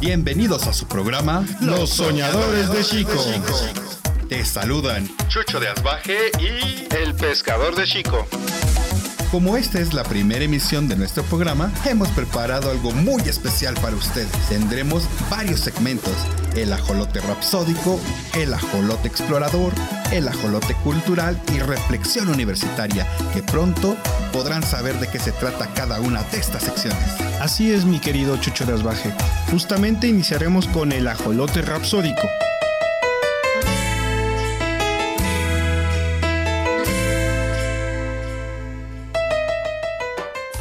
Bienvenidos a su programa Los Soñadores de Chico. Te saludan Chucho de Asbaje y el Pescador de Chico. Como esta es la primera emisión de nuestro programa, hemos preparado algo muy especial para ustedes. Tendremos varios segmentos, el ajolote rapsódico, el ajolote explorador, el ajolote cultural y reflexión universitaria, que pronto podrán saber de qué se trata cada una de estas secciones. Así es, mi querido Chucho de Asbaje. Justamente iniciaremos con el ajolote rapsódico.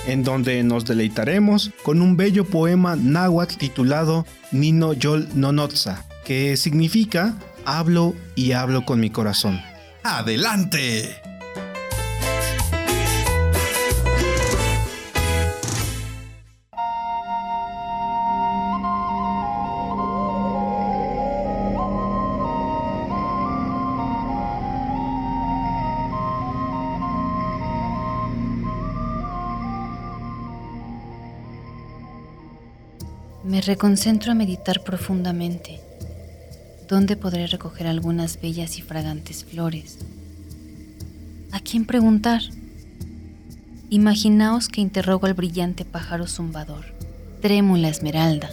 en donde nos deleitaremos con un bello poema náhuatl titulado Nino Yol Nonotza, que significa hablo y hablo con mi corazón. ¡Adelante! Me reconcentro a meditar profundamente. ¿Dónde podré recoger algunas bellas y fragantes flores? ¿A quién preguntar? Imaginaos que interrogo al brillante pájaro zumbador, trémula esmeralda.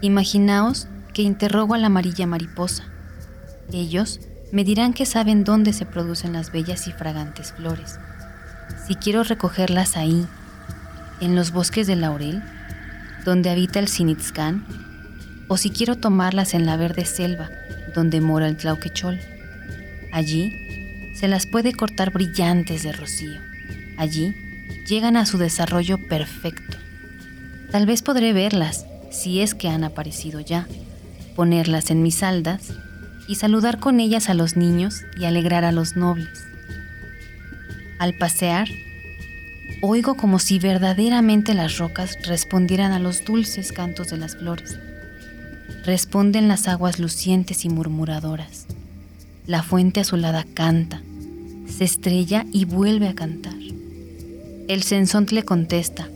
Imaginaos que interrogo a la amarilla mariposa. Ellos me dirán que saben dónde se producen las bellas y fragantes flores. Si quiero recogerlas ahí, en los bosques de laurel, donde habita el Sinitzcán, o si quiero tomarlas en la verde selva, donde mora el Tlauquechol. Allí se las puede cortar brillantes de rocío. Allí llegan a su desarrollo perfecto. Tal vez podré verlas, si es que han aparecido ya, ponerlas en mis aldas y saludar con ellas a los niños y alegrar a los nobles. Al pasear, Oigo como si verdaderamente las rocas respondieran a los dulces cantos de las flores. Responden las aguas lucientes y murmuradoras. La fuente azulada canta, se estrella y vuelve a cantar. El le contesta.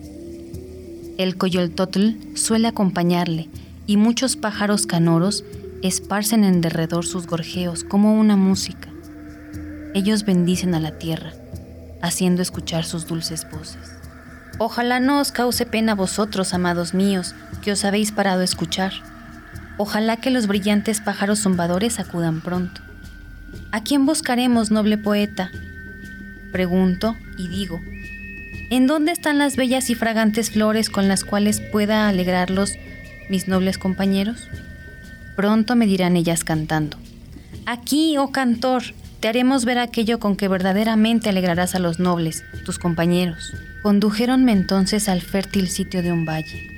El coyoltotl suele acompañarle y muchos pájaros canoros esparcen en derredor sus gorjeos como una música. Ellos bendicen a la tierra haciendo escuchar sus dulces voces. Ojalá no os cause pena vosotros, amados míos, que os habéis parado a escuchar. Ojalá que los brillantes pájaros zumbadores acudan pronto. ¿A quién buscaremos, noble poeta? Pregunto y digo, ¿en dónde están las bellas y fragantes flores con las cuales pueda alegrarlos mis nobles compañeros? Pronto me dirán ellas cantando. Aquí, oh cantor, te haremos ver aquello con que verdaderamente alegrarás a los nobles, tus compañeros. Condujéronme entonces al fértil sitio de un valle,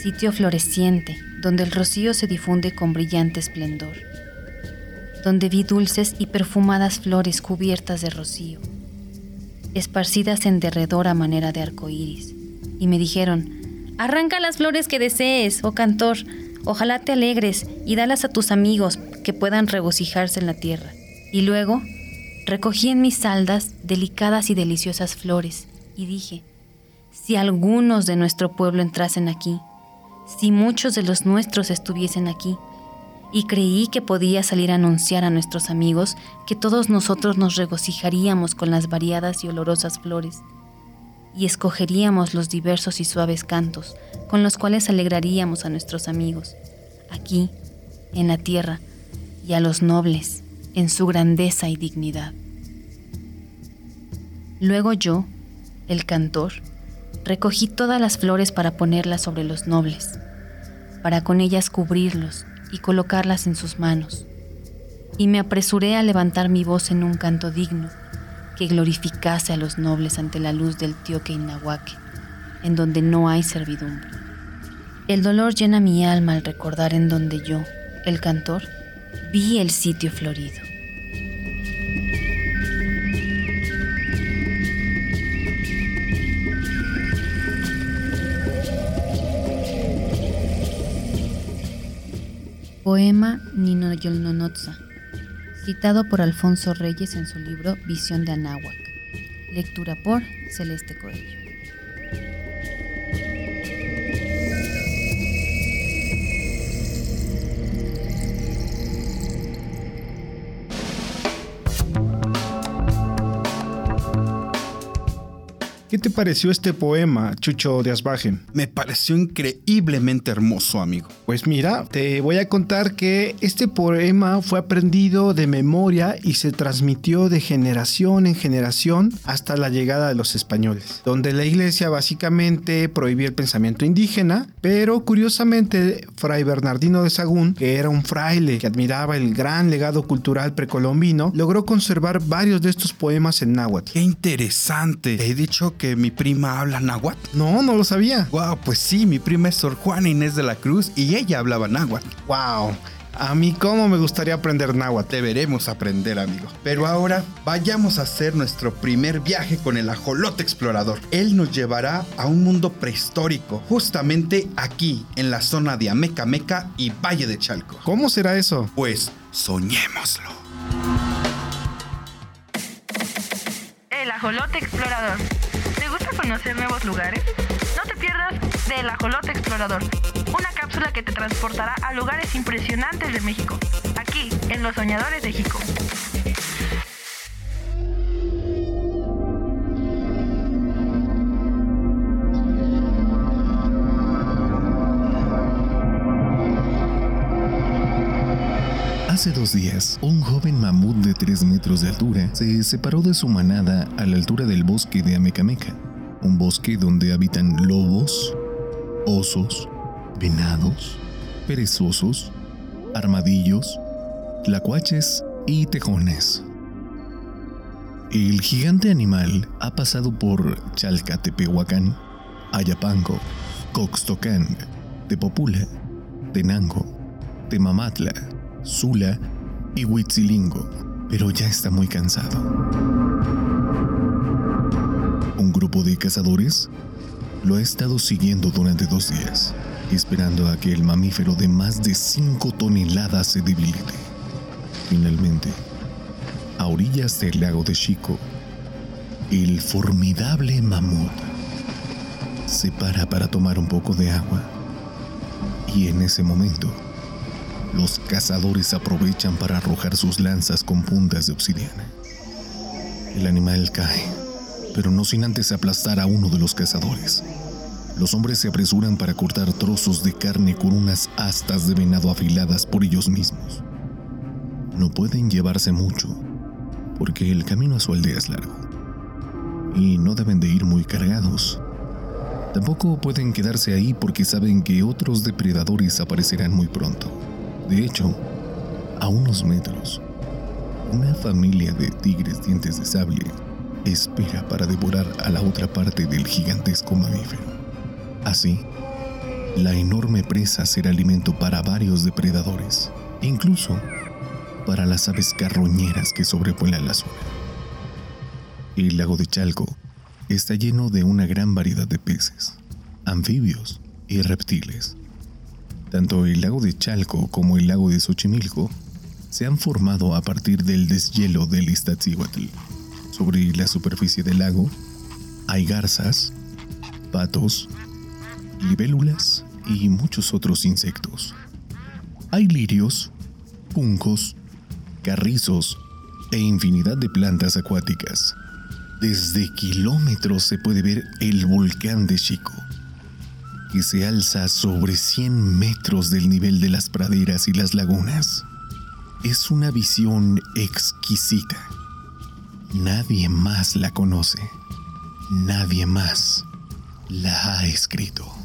sitio floreciente, donde el rocío se difunde con brillante esplendor, donde vi dulces y perfumadas flores cubiertas de rocío, esparcidas en derredor a manera de arco iris, y me dijeron: Arranca las flores que desees, oh cantor, ojalá te alegres y dalas a tus amigos que puedan regocijarse en la tierra. Y luego recogí en mis saldas delicadas y deliciosas flores y dije, si algunos de nuestro pueblo entrasen aquí, si muchos de los nuestros estuviesen aquí, y creí que podía salir a anunciar a nuestros amigos que todos nosotros nos regocijaríamos con las variadas y olorosas flores, y escogeríamos los diversos y suaves cantos con los cuales alegraríamos a nuestros amigos, aquí, en la tierra, y a los nobles en su grandeza y dignidad. Luego yo, el cantor, recogí todas las flores para ponerlas sobre los nobles, para con ellas cubrirlos y colocarlas en sus manos, y me apresuré a levantar mi voz en un canto digno que glorificase a los nobles ante la luz del Tioque Inahuaque, en donde no hay servidumbre. El dolor llena mi alma al recordar en donde yo, el cantor, vi el sitio florido. Poema Nino Yolnonotza, citado por Alfonso Reyes en su libro Visión de Anáhuac. Lectura por Celeste Coelho. Te pareció este poema, Chucho de Asbaje? Me pareció increíblemente hermoso, amigo. Pues mira, te voy a contar que este poema fue aprendido de memoria y se transmitió de generación en generación hasta la llegada de los españoles, donde la iglesia básicamente prohibía el pensamiento indígena, pero curiosamente Fray Bernardino de Sagún, que era un fraile que admiraba el gran legado cultural precolombino, logró conservar varios de estos poemas en náhuatl. Qué interesante. Te he dicho que mi prima habla náhuatl. No, no lo sabía. Wow, pues sí, mi prima es Sor Juana Inés de la Cruz y ella hablaba náhuatl. Wow. A mí cómo me gustaría aprender náhuatl. Deberemos aprender, amigo. Pero ahora vayamos a hacer nuestro primer viaje con el ajolote explorador. Él nos llevará a un mundo prehistórico, justamente aquí, en la zona de Amecameca y Valle de Chalco. ¿Cómo será eso? Pues soñémoslo. El ajolote explorador. ¿Te gusta conocer nuevos lugares? No te pierdas del ajolote explorador, una cápsula que te transportará a lugares impresionantes de México, aquí en Los Soñadores de Jico. Hace dos días, un joven mamut de 3 metros de altura se separó de su manada a la altura del bosque de Amecameca, un bosque donde habitan lobos, osos, venados, perezosos, armadillos, tlacuaches y tejones. El gigante animal ha pasado por Chalcatepehuacán, Ayapango, Coxtocán, Tepopula, Tenango, Temamatla, Sula y Huitzilingo, pero ya está muy cansado. Grupo de cazadores lo ha estado siguiendo durante dos días, esperando a que el mamífero de más de 5 toneladas se debilite. Finalmente, a orillas del lago de Chico, el formidable mamut se para para tomar un poco de agua. Y en ese momento, los cazadores aprovechan para arrojar sus lanzas con puntas de obsidiana. El animal cae, pero no sin antes aplastar a uno de los cazadores. Los hombres se apresuran para cortar trozos de carne con unas astas de venado afiladas por ellos mismos. No pueden llevarse mucho, porque el camino a su aldea es largo. Y no deben de ir muy cargados. Tampoco pueden quedarse ahí porque saben que otros depredadores aparecerán muy pronto. De hecho, a unos metros, una familia de tigres dientes de sable espera para devorar a la otra parte del gigantesco mamífero. Así, la enorme presa será alimento para varios depredadores, incluso para las aves carroñeras que sobrevuelan la zona. El lago de Chalco está lleno de una gran variedad de peces, anfibios y reptiles. Tanto el lago de Chalco como el lago de Xochimilco se han formado a partir del deshielo del Iztaccíhuatl. Sobre la superficie del lago hay garzas, patos, libélulas y muchos otros insectos. Hay lirios, juncos, carrizos e infinidad de plantas acuáticas. Desde kilómetros se puede ver el volcán de Chico, que se alza sobre 100 metros del nivel de las praderas y las lagunas. Es una visión exquisita. Nadie más la conoce. Nadie más la ha escrito.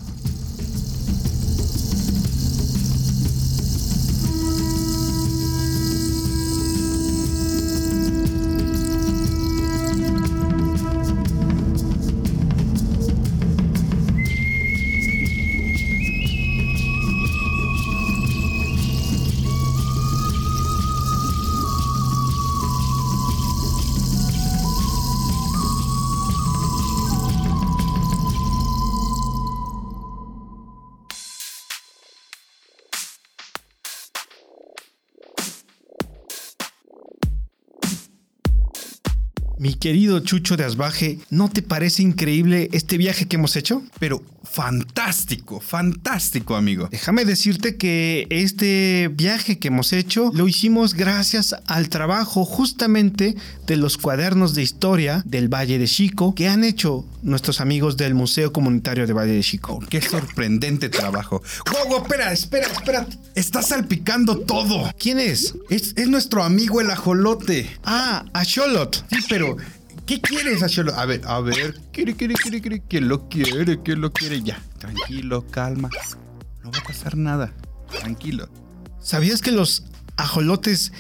Querido Chucho de Asbaje, ¿no te parece increíble este viaje que hemos hecho? Pero fantástico, fantástico, amigo. Déjame decirte que este viaje que hemos hecho lo hicimos gracias al trabajo justamente de los cuadernos de historia del Valle de Chico que han hecho nuestros amigos del Museo Comunitario de Valle de Chico. Qué sorprendente trabajo. ¡Wow! Espera, espera, espera. Está salpicando todo. ¿Quién es? Es, es nuestro amigo el ajolote. Ah, Axolot. Sí, pero ¿qué quieres, Axolot? A ver, a ver. Quiere, quiere, quiere, quiere. ¿Quién lo quiere? ¿Quién lo quiere? Ya, tranquilo, calma. No va a pasar nada. Tranquilo. ¿Sabías que los ajolotes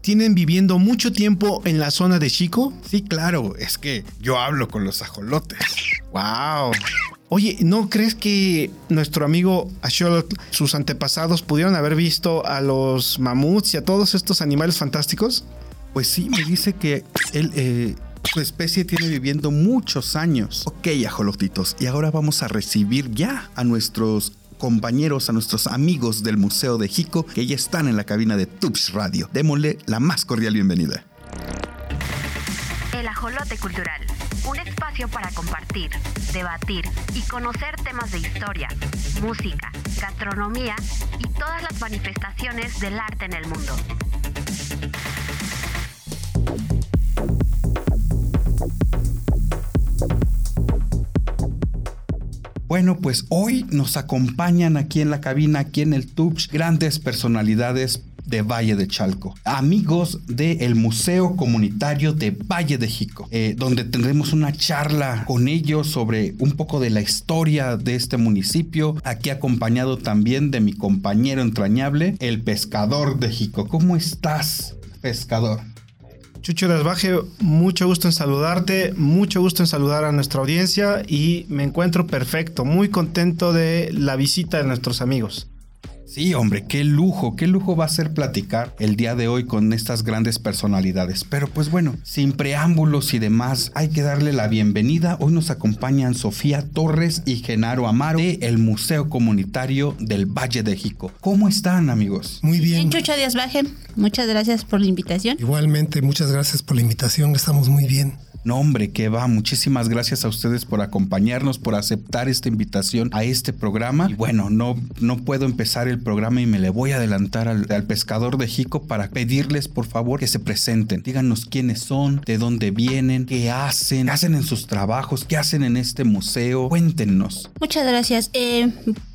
tienen viviendo mucho tiempo en la zona de Chico? Sí, claro. Es que yo hablo con los ajolotes. ¡Wow! Oye, ¿no crees que nuestro amigo Axolotl, sus antepasados, pudieron haber visto a los mamuts y a todos estos animales fantásticos? Pues sí, me dice que él, eh, su especie tiene viviendo muchos años. Ok, ajolotitos, y ahora vamos a recibir ya a nuestros compañeros, a nuestros amigos del Museo de Jico, que ya están en la cabina de Tubs Radio. Démosle la más cordial bienvenida. El Ajolote Cultural, un espacio para compartir, debatir y conocer temas de historia, música, gastronomía y todas las manifestaciones del arte en el mundo. Bueno, pues hoy nos acompañan aquí en la cabina, aquí en el Tubs, grandes personalidades de Valle de Chalco, amigos del Museo Comunitario de Valle de Jico, eh, donde tendremos una charla con ellos sobre un poco de la historia de este municipio, aquí acompañado también de mi compañero entrañable, el pescador de Jico. ¿Cómo estás, pescador? Chucho Desbaje, mucho gusto en saludarte, mucho gusto en saludar a nuestra audiencia y me encuentro perfecto, muy contento de la visita de nuestros amigos. Sí, hombre, qué lujo, qué lujo va a ser platicar el día de hoy con estas grandes personalidades. Pero pues bueno, sin preámbulos y demás, hay que darle la bienvenida. Hoy nos acompañan Sofía Torres y Genaro Amaro de el Museo Comunitario del Valle de Jico. ¿Cómo están, amigos? Muy bien. Bien, Chucho Díaz Baje, muchas gracias por la invitación. Igualmente, muchas gracias por la invitación. Estamos muy bien. No, hombre, que va. Muchísimas gracias a ustedes por acompañarnos, por aceptar esta invitación a este programa. Y bueno, no, no puedo empezar el programa y me le voy a adelantar al, pescador de Jico para pedirles, por favor, que se presenten. Díganos quiénes son, de dónde vienen, qué hacen, qué hacen en sus trabajos, qué hacen en este museo. Cuéntenos. Muchas gracias. Eh,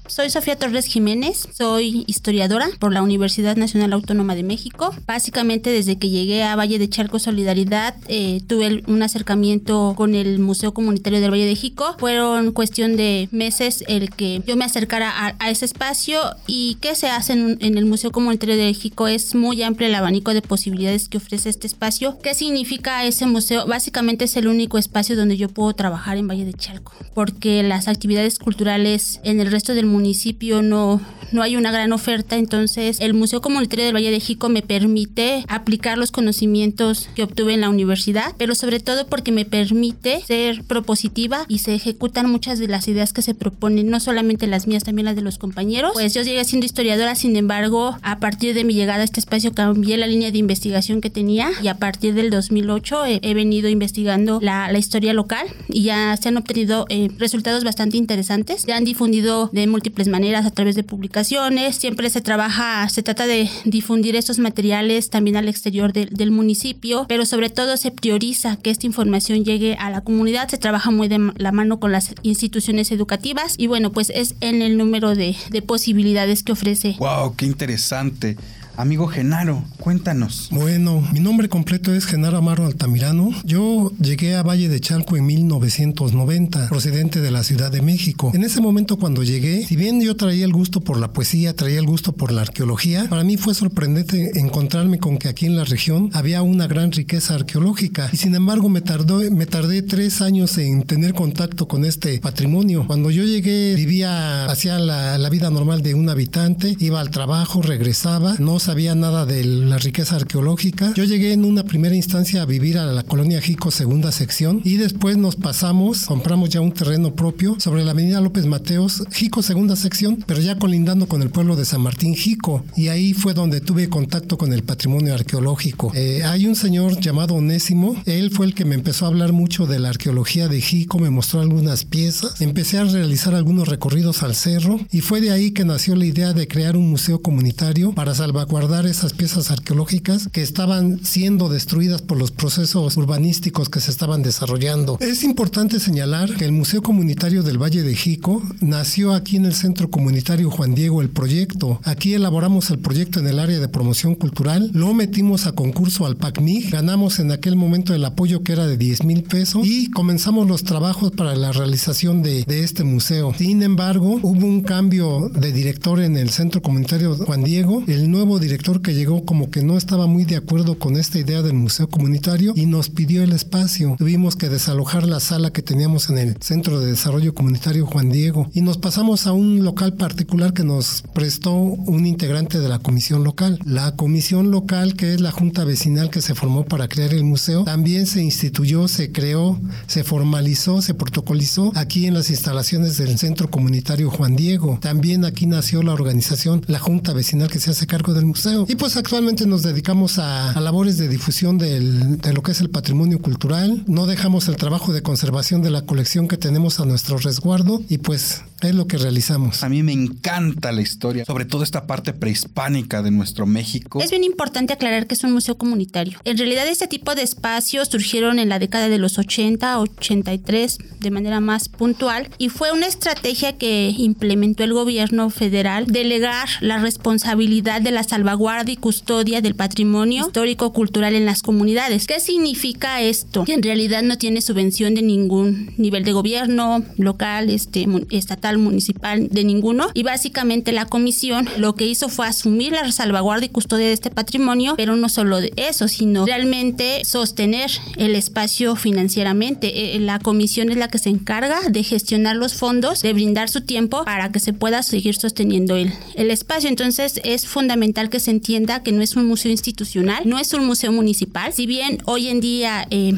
soy Sofía Torres Jiménez, soy historiadora por la Universidad Nacional Autónoma de México. Básicamente desde que llegué a Valle de Charco Solidaridad eh, tuve un acercamiento con el Museo Comunitario del Valle de Jico. Fueron cuestión de meses el que yo me acercara a, ese espacio y qué se hace en, el Museo Comunitario de Jico es muy amplio el abanico de posibilidades que ofrece este espacio. ¿Qué significa ese museo? Básicamente es el único espacio donde yo puedo trabajar en Valle de Chalco, porque las actividades culturales en el resto del municipio no, no hay una gran oferta, entonces el Museo Comunitario del Valle de Jico me permite aplicar los conocimientos que obtuve en la universidad, pero sobre todo porque me permite ser propositiva y se ejecutan muchas de las ideas que se proponen, no solamente las mías, también las de los compañeros. Pues yo llegué siendo historiadora, sin embargo, a partir de mi llegada a este espacio cambié la línea de investigación que tenía y a partir del 2008 he, venido investigando la, la historia local y ya se han obtenido eh, resultados bastante interesantes. Se han difundido de múltiples maneras a través de publicaciones. Siempre se trabaja, se trata de difundir estos materiales también al exterior del- municipio, pero sobre todo se prioriza que esta información llegue a la comunidad. Se trabaja muy de la mano con las instituciones educativas y bueno, pues es en el número de, de posibilidades que ofrece ¡Wow! ¡Qué interesante! Amigo Genaro, cuéntanos. Bueno, mi nombre completo es Genaro Amaro Altamirano. Yo llegué a Valle de Chalco en 1990, procedente de la Ciudad de México. En ese momento cuando llegué, si bien yo traía el gusto por la poesía, traía el gusto por la arqueología, para mí fue sorprendente encontrarme con que aquí en la región había una gran riqueza arqueológica. Y sin embargo me tardó, me tardé tres años en tener contacto con este patrimonio. Cuando yo llegué, vivía, hacía la, la vida normal de un habitante, iba al trabajo, regresaba, no sabía nada de la riqueza arqueológica. Yo llegué en una primera instancia a vivir a la colonia Jico, segunda sección, y después nos pasamos, compramos ya un terreno propio sobre la avenida López Mateos, Jico, segunda sección, pero ya colindando con el pueblo de San Martín Jico. Y ahí fue donde tuve contacto con el patrimonio arqueológico. Eh, hay un señor llamado Onésimo, él fue el que me empezó a hablar mucho de la arqueología de Jico, me mostró algunas piezas, empecé a realizar algunos recorridos al cerro y fue de ahí que nació la idea de crear un museo comunitario para salvaguardar esas piezas arqueológicas que estaban siendo destruidas por los procesos urbanísticos que se estaban desarrollando. Es importante señalar que el Museo Comunitario del Valle de Jico nació aquí en el Centro Comunitario Juan Diego el proyecto. Aquí elaboramos el proyecto en el área de promoción cultural, lo metimos a concurso al PACMIG, ganamos en aquel momento el apoyo que era de 10 mil pesos y comenzamos los trabajos para la realización de, de este museo. Sin embargo, hubo un cambio de director en el Centro Comunitario Juan Diego. El nuevo director que llegó como que no estaba muy de acuerdo con esta idea del museo comunitario y nos pidió el espacio. Tuvimos que desalojar la sala que teníamos en el Centro de Desarrollo Comunitario Juan Diego y nos pasamos a un local particular que nos prestó un integrante de la comisión local. La comisión local, que es la junta vecinal que se formó para crear el museo, también se instituyó, se creó, se formalizó, se protocolizó aquí en las instalaciones del Centro Comunitario Juan Diego. También aquí nació la organización, la junta vecinal que se hace cargo del museo. Y pues actualmente nos dedicamos a, labores de difusión del, de lo que es el patrimonio cultural. No dejamos el trabajo de conservación de la colección que tenemos a nuestro resguardo y pues es lo que realizamos. A mí me encanta la historia, sobre todo esta parte prehispánica de nuestro México. Es bien importante aclarar que es un museo comunitario. En realidad este tipo de espacios surgieron en la década de los 80, 83 de manera más puntual y fue una estrategia que implementó el gobierno federal delegar la responsabilidad de la salvaguardia y custodia del patrimonio histórico cultural en las comunidades. ¿Qué significa esto? Que en realidad no tiene subvención de ningún nivel de gobierno local, este estatal municipal, de ninguno. Y básicamente la comisión lo que hizo fue asumir la salvaguardia y custodia de este patrimonio, pero no solo eso, sino realmente sostener el espacio financieramente. Eh, la comisión es la que se encarga de gestionar los fondos, de brindar su tiempo para que se pueda seguir sosteniendo el, el espacio. Entonces es fundamental que se entienda que no es un museo institucional, no es un museo municipal. Si bien hoy en día eh,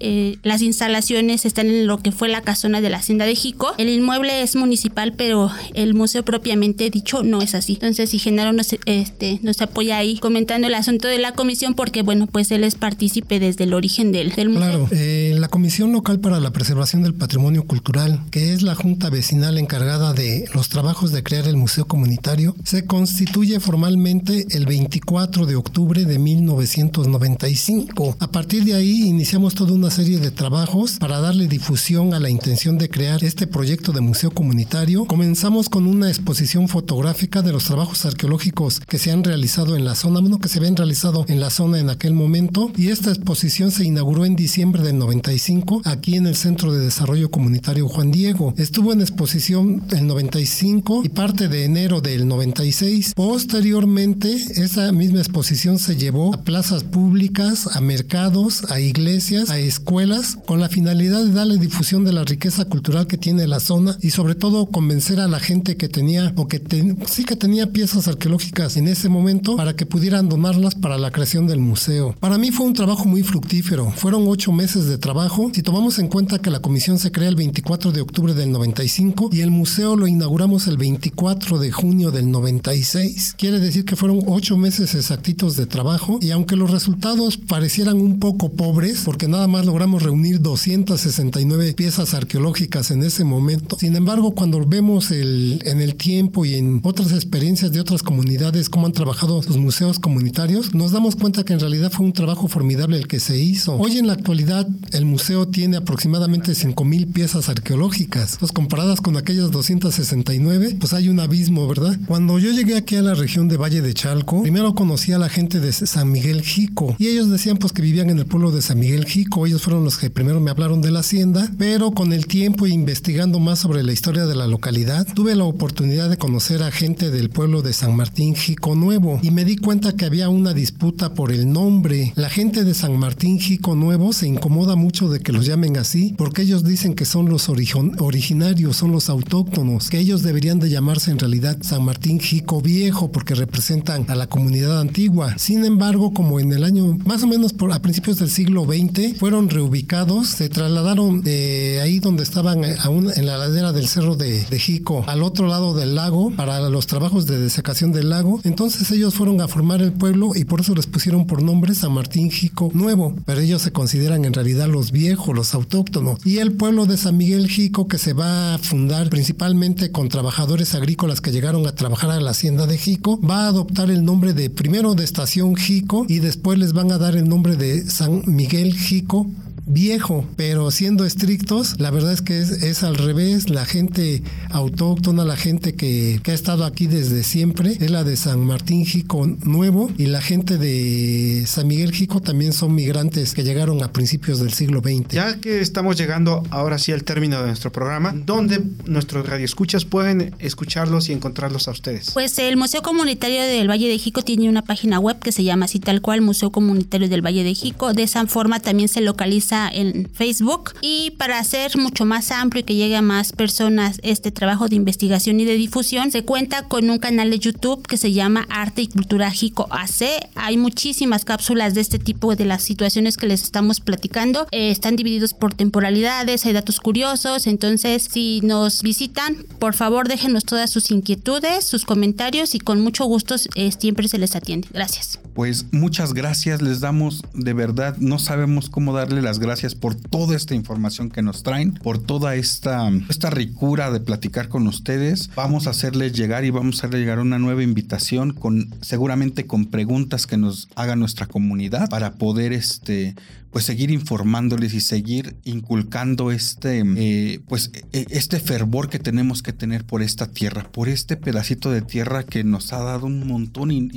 eh, las instalaciones están en lo que fue la casona de la hacienda de Jico, el inmueble es municipal pero el museo propiamente dicho no es así. Entonces, si Genaro nos, este, nos apoya ahí comentando el asunto de la comisión, porque bueno, pues él es partícipe desde el origen del, del museo. Claro, eh, la Comisión Local para la Preservación del Patrimonio Cultural, que es la junta vecinal encargada de los trabajos de crear el museo comunitario, se constituye formalmente el 24 de octubre de 1995. A partir de ahí iniciamos toda una serie de trabajos para darle difusión a la intención de crear este proyecto de museo comunitario comenzamos con una exposición fotográfica de los trabajos arqueológicos que se han realizado en la zona, bueno, que se habían realizado en la zona en aquel momento, y esta exposición se inauguró en diciembre del 95 aquí en el Centro de Desarrollo Comunitario Juan Diego. Estuvo en exposición el 95 y parte de enero del 96. Posteriormente, esa misma exposición se llevó a plazas públicas, a mercados, a iglesias, a escuelas, con la finalidad de darle difusión de la riqueza cultural que tiene la zona y sobre todo convencer a la gente que tenía o que sí que tenía piezas arqueológicas en ese momento para que pudieran donarlas para la creación del museo. Para mí fue un trabajo muy fructífero. Fueron ocho meses de trabajo. Si tomamos en cuenta que la comisión se crea el 24 de octubre del 95 y el museo lo inauguramos el 24 de junio del 96, quiere decir que fueron ocho meses exactitos de trabajo y aunque los resultados parecieran un poco pobres, porque nada más logramos reunir 269 piezas arqueológicas en ese momento, sin embargo, cuando vemos el, en el tiempo y en otras experiencias de otras comunidades, cómo han trabajado sus museos comunitarios, nos damos cuenta que en realidad fue un trabajo formidable el que se hizo. Hoy en la actualidad el museo tiene aproximadamente 5.000 piezas arqueológicas. Entonces, comparadas con aquellas 269, pues hay un abismo, ¿verdad? Cuando yo llegué aquí a la región de Valle de Chalco, primero conocí a la gente de San Miguel Jico y ellos decían pues que vivían en el pueblo de San Miguel Jico. Fueron los que primero me hablaron de la hacienda, pero con el tiempo investigando más sobre la historia de la localidad, tuve la oportunidad de conocer a gente del pueblo de San Martín Jico Nuevo y me di cuenta que había una disputa por el nombre. La gente de San Martín Jico Nuevo se incomoda mucho de que los llamen así porque ellos dicen que son los originarios, son los autóctonos, que ellos deberían de llamarse en realidad San Martín Jico Viejo porque representan a la comunidad antigua. Sin embargo, como en el año más o menos a principios del siglo XX, fueron reubicados, se trasladaron de ahí donde estaban eh, en la ladera del cerro de, de Jico al otro lado del lago para los trabajos de desecación del lago. Entonces ellos fueron a formar el pueblo y por eso les pusieron por nombre San Martín Jico Nuevo, pero ellos se consideran en realidad los viejos, los autóctonos. Y el pueblo de San Miguel Jico que se va a fundar principalmente con trabajadores agrícolas que llegaron a trabajar a la hacienda de Jico, va a adoptar el nombre de primero de estación Jico y después les van a dar el nombre de San Miguel Jico viejo, pero siendo estrictos, la verdad es que es, al revés. La gente autóctona, la gente que, ha estado aquí desde siempre, es la de San Martín Jico Nuevo y la gente de San Miguel Jico también son migrantes que llegaron a principios del siglo XX. Ya que estamos llegando ahora sí al término de nuestro programa, ¿dónde nuestros radioescuchas pueden escucharlos y encontrarlos a ustedes? Pues el Museo Comunitario del Valle de Jico tiene una página web que se llama así tal cual Museo Comunitario del Valle de Jico. De esa forma también se localiza en Facebook y para hacer mucho más amplio y que llegue a más personas este trabajo de investigación y de difusión, se cuenta con un canal de YouTube que se llama Arte y Cultura Jico AC. Hay muchísimas cápsulas de este tipo de las situaciones que les estamos platicando. Eh, están divididos por temporalidades, hay datos curiosos, entonces si nos visitan, por favor déjenos todas sus inquietudes, sus comentarios y con mucho gusto eh, siempre se les atiende. Gracias. Pues muchas gracias, les damos de verdad, no sabemos cómo darle las gracias por toda esta información que nos traen, por toda esta, esta ricura de platicar con ustedes. Vamos a hacerles llegar y vamos a hacerles llegar una nueva invitación con seguramente con preguntas que nos haga nuestra comunidad para poder este pues seguir informándoles y seguir inculcando este, eh, pues, e, este fervor que tenemos que tener por esta tierra, por este pedacito de tierra que nos ha dado un montón y,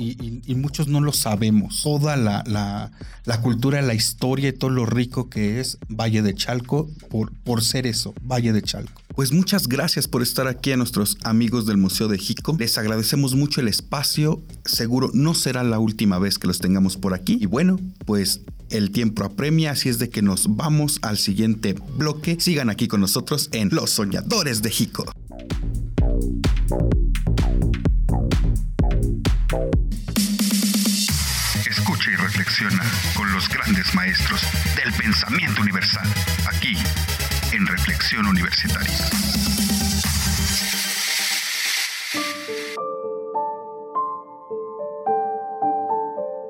muchos no lo sabemos. Toda la, la, la, cultura, la historia y todo lo rico que es Valle de Chalco por, por ser eso, Valle de Chalco. Pues muchas gracias por estar aquí a nuestros amigos del Museo de Jico. Les agradecemos mucho el espacio. Seguro no será la última vez que los tengamos por aquí. Y bueno, pues el tiempo apremia, así es de que nos vamos al siguiente bloque. Sigan aquí con nosotros en Los Soñadores de Jico. Reflexiona con los grandes maestros del pensamiento universal, aquí en Reflexión Universitaria.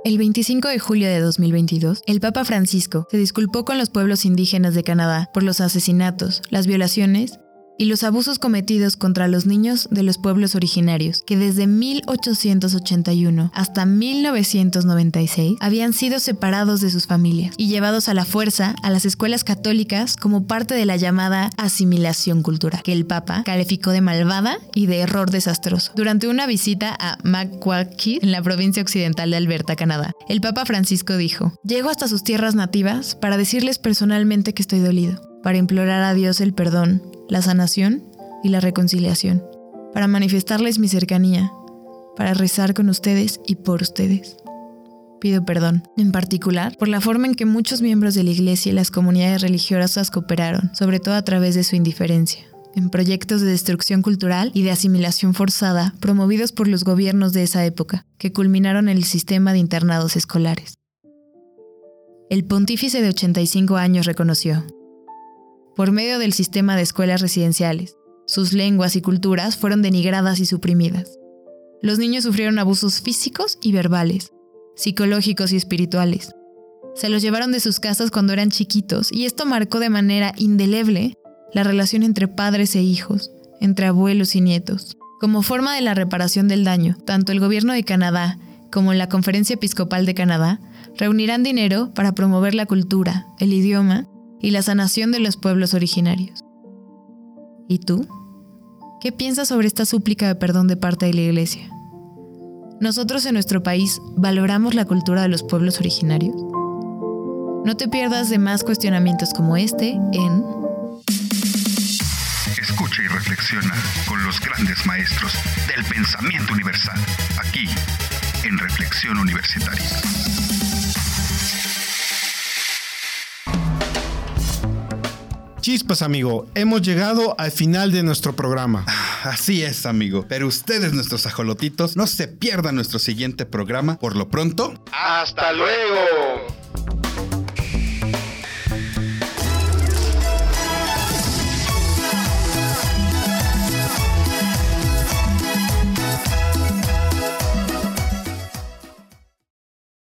El 25 de julio de 2022, el Papa Francisco se disculpó con los pueblos indígenas de Canadá por los asesinatos, las violaciones y los abusos cometidos contra los niños de los pueblos originarios, que desde 1881 hasta 1996 habían sido separados de sus familias y llevados a la fuerza a las escuelas católicas como parte de la llamada asimilación cultural, que el Papa calificó de malvada y de error desastroso. Durante una visita a Macquarie, en la provincia occidental de Alberta, Canadá, el Papa Francisco dijo, llego hasta sus tierras nativas para decirles personalmente que estoy dolido, para implorar a Dios el perdón la sanación y la reconciliación, para manifestarles mi cercanía, para rezar con ustedes y por ustedes. Pido perdón, en particular, por la forma en que muchos miembros de la Iglesia y las comunidades religiosas cooperaron, sobre todo a través de su indiferencia, en proyectos de destrucción cultural y de asimilación forzada promovidos por los gobiernos de esa época, que culminaron en el sistema de internados escolares. El pontífice de 85 años reconoció, por medio del sistema de escuelas residenciales. Sus lenguas y culturas fueron denigradas y suprimidas. Los niños sufrieron abusos físicos y verbales, psicológicos y espirituales. Se los llevaron de sus casas cuando eran chiquitos y esto marcó de manera indeleble la relación entre padres e hijos, entre abuelos y nietos. Como forma de la reparación del daño, tanto el gobierno de Canadá como la Conferencia Episcopal de Canadá reunirán dinero para promover la cultura, el idioma y la sanación de los pueblos originarios. ¿Y tú? ¿Qué piensas sobre esta súplica de perdón de parte de la Iglesia? ¿Nosotros en nuestro país valoramos la cultura de los pueblos originarios? No te pierdas de más cuestionamientos como este en Escucha y reflexiona con los grandes maestros del pensamiento universal, aquí en Reflexión Universitaria. Chispas, amigo, hemos llegado al final de nuestro programa. Así es, amigo. Pero ustedes, nuestros ajolotitos, no se pierdan nuestro siguiente programa. Por lo pronto, ¡Hasta luego!